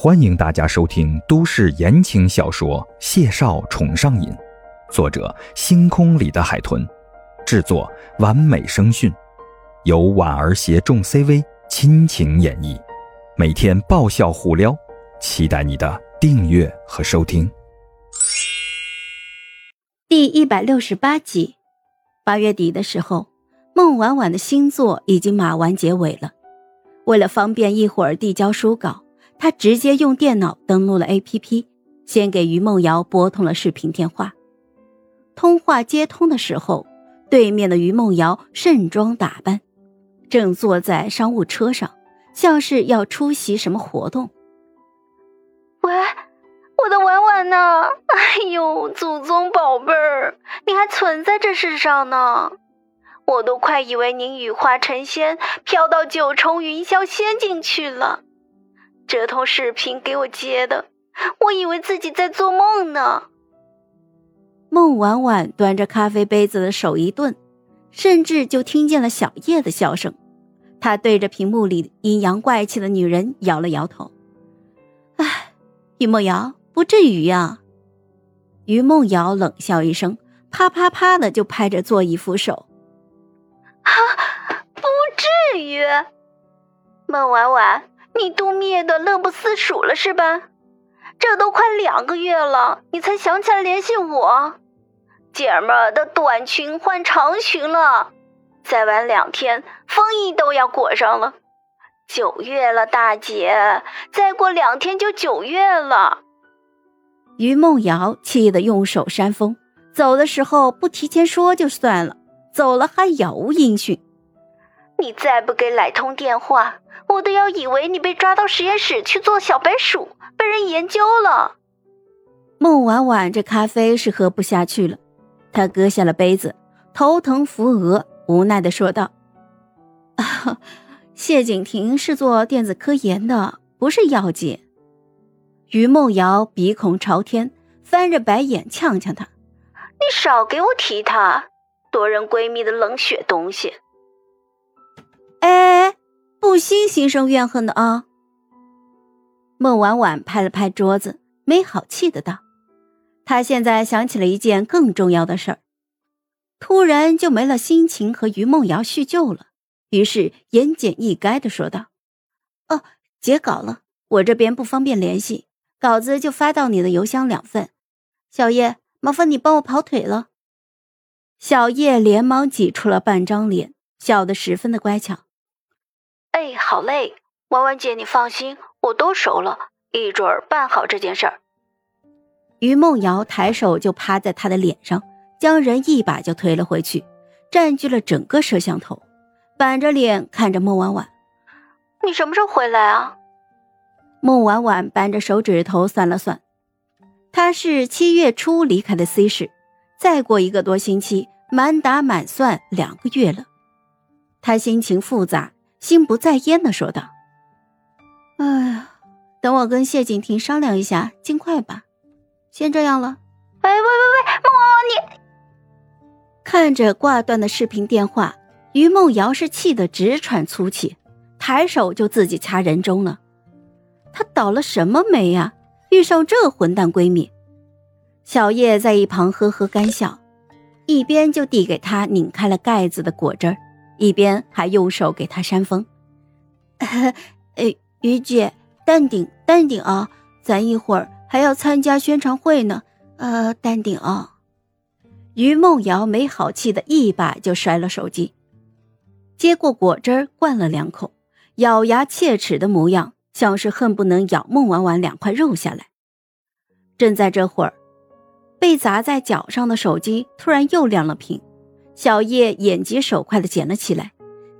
欢迎大家收听都市言情小说《谢少宠上瘾》，作者：星空里的海豚，制作：完美声讯，由婉儿携众 CV 亲情演绎，每天爆笑互撩，期待你的订阅和收听。第一百六十八集，八月底的时候，孟婉婉的新作已经码完结尾了，为了方便一会儿递交书稿。他直接用电脑登录了 APP，先给于梦瑶拨通了视频电话。通话接通的时候，对面的于梦瑶盛装打扮，正坐在商务车上，像是要出席什么活动。喂，我的婉婉呢？哎呦，祖宗宝贝儿，你还存在这世上呢！我都快以为您羽化成仙，飘到九重云霄仙境去了。这通视频给我接的，我以为自己在做梦呢。孟婉婉端着咖啡杯子的手一顿，甚至就听见了小叶的笑声。她对着屏幕里阴阳怪气的女人摇了摇头：“唉，于梦瑶，不至于呀。”于梦瑶冷笑一声，啪啪啪的就拍着座椅扶手：“啊，不至于，孟婉婉。”你度灭的乐不思蜀了是吧？这都快两个月了，你才想起来联系我。姐们儿的短裙换长裙了，再晚两天风衣都要裹上了。九月了，大姐，再过两天就九月了。于梦瑶气得用手扇风，走的时候不提前说就算了，走了还杳无音讯。你再不给奶通电话。我都要以为你被抓到实验室去做小白鼠，被人研究了。孟婉婉这咖啡是喝不下去了，她搁下了杯子，头疼扶额，无奈的说道：“谢景亭是做电子科研的，不是药剂。”于梦瑶鼻孔朝天，翻着白眼呛呛他：“你少给我提他，夺人闺蜜的冷血东西。”心。心生怨恨的啊！孟婉婉拍了拍桌子，没好气的道：“她现在想起了一件更重要的事儿，突然就没了心情和于梦瑶叙旧了。于是言简意赅的说道：‘哦，截稿了，我这边不方便联系，稿子就发到你的邮箱两份。小叶，麻烦你帮我跑腿了。’小叶连忙挤出了半张脸，笑得十分的乖巧。”哎，好嘞，婉婉姐，你放心，我都熟了，一准儿办好这件事儿。于梦瑶抬手就趴在他的脸上，将人一把就推了回去，占据了整个摄像头，板着脸看着孟婉婉：“你什么时候回来啊？”孟婉婉扳着手指头算了算，她是七月初离开的 C 市，再过一个多星期，满打满算两个月了。她心情复杂。心不在焉的说道：“哎呀，等我跟谢景亭商量一下，尽快吧。先这样了。”哎，喂喂喂，孟婉婉，你看着挂断的视频电话，于梦瑶是气得直喘粗气，抬手就自己掐人中了。她倒了什么霉呀？遇上这混蛋闺蜜。小叶在一旁呵呵干笑，一边就递给她拧开了盖子的果汁。一边还用手给他扇风，哎，于姐，淡定淡定啊，咱一会儿还要参加宣传会呢，呃，淡定啊。于梦瑶没好气的一把就摔了手机，接过果汁灌了两口，咬牙切齿的模样，像是恨不能咬孟婉婉两块肉下来。正在这会儿，被砸在脚上的手机突然又亮了屏。小叶眼疾手快的捡了起来，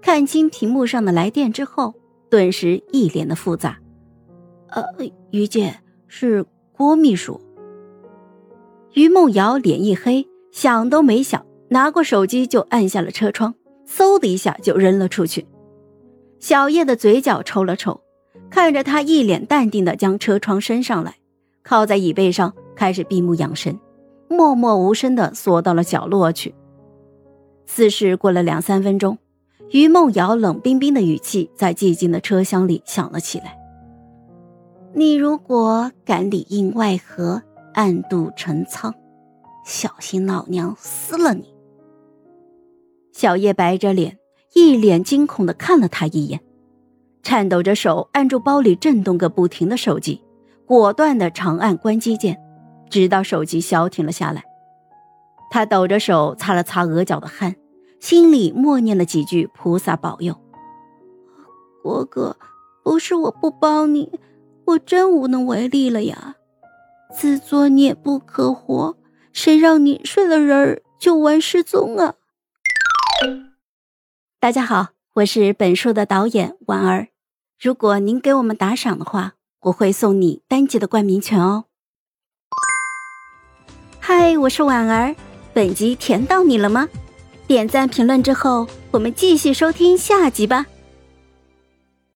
看清屏幕上的来电之后，顿时一脸的复杂。呃，于姐是郭秘书。于梦瑶脸一黑，想都没想，拿过手机就按下了车窗，嗖的一下就扔了出去。小叶的嘴角抽了抽，看着他一脸淡定的将车窗升上来，靠在椅背上开始闭目养神，默默无声的缩到了角落去。似是过了两三分钟，于梦瑶冷冰冰的语气在寂静的车厢里响了起来：“你如果敢里应外合，暗度陈仓，小心老娘撕了你！小叶白着脸，一脸惊恐的看了他一眼，颤抖着手按住包里震动个不停的手机，果断的长按关机键，直到手机消停了下来。他抖着手擦了擦额角的汗，心里默念了几句菩萨保佑。国哥，不是我不帮你。我真无能为力了呀！自作孽不可活，谁让你睡了人儿就玩失踪啊？大家好，我是本书的导演婉儿。如果您给我们打赏的话，我会送你单集的冠名权哦。嗨，我是婉儿，本集甜到你了吗？点赞评论之后，我们继续收听下集吧。